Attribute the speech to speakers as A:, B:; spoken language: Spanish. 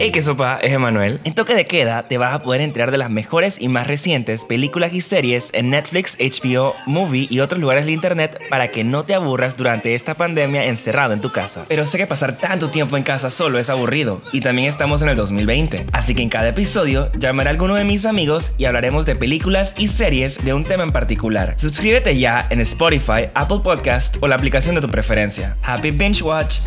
A: Hey, qué sopa, es Emanuel. En Toque de Queda te vas a poder enterar de las mejores y más recientes películas y series en Netflix, HBO, Movie y otros lugares de internet para que no te aburras durante esta pandemia encerrado en tu casa. Pero sé que pasar tanto tiempo en casa solo es aburrido y también estamos en el 2020. Así que en cada episodio llamaré a alguno de mis amigos y hablaremos de películas y series de un tema en particular. Suscríbete ya en Spotify, Apple Podcast o la aplicación de tu preferencia. Happy Binge Watch.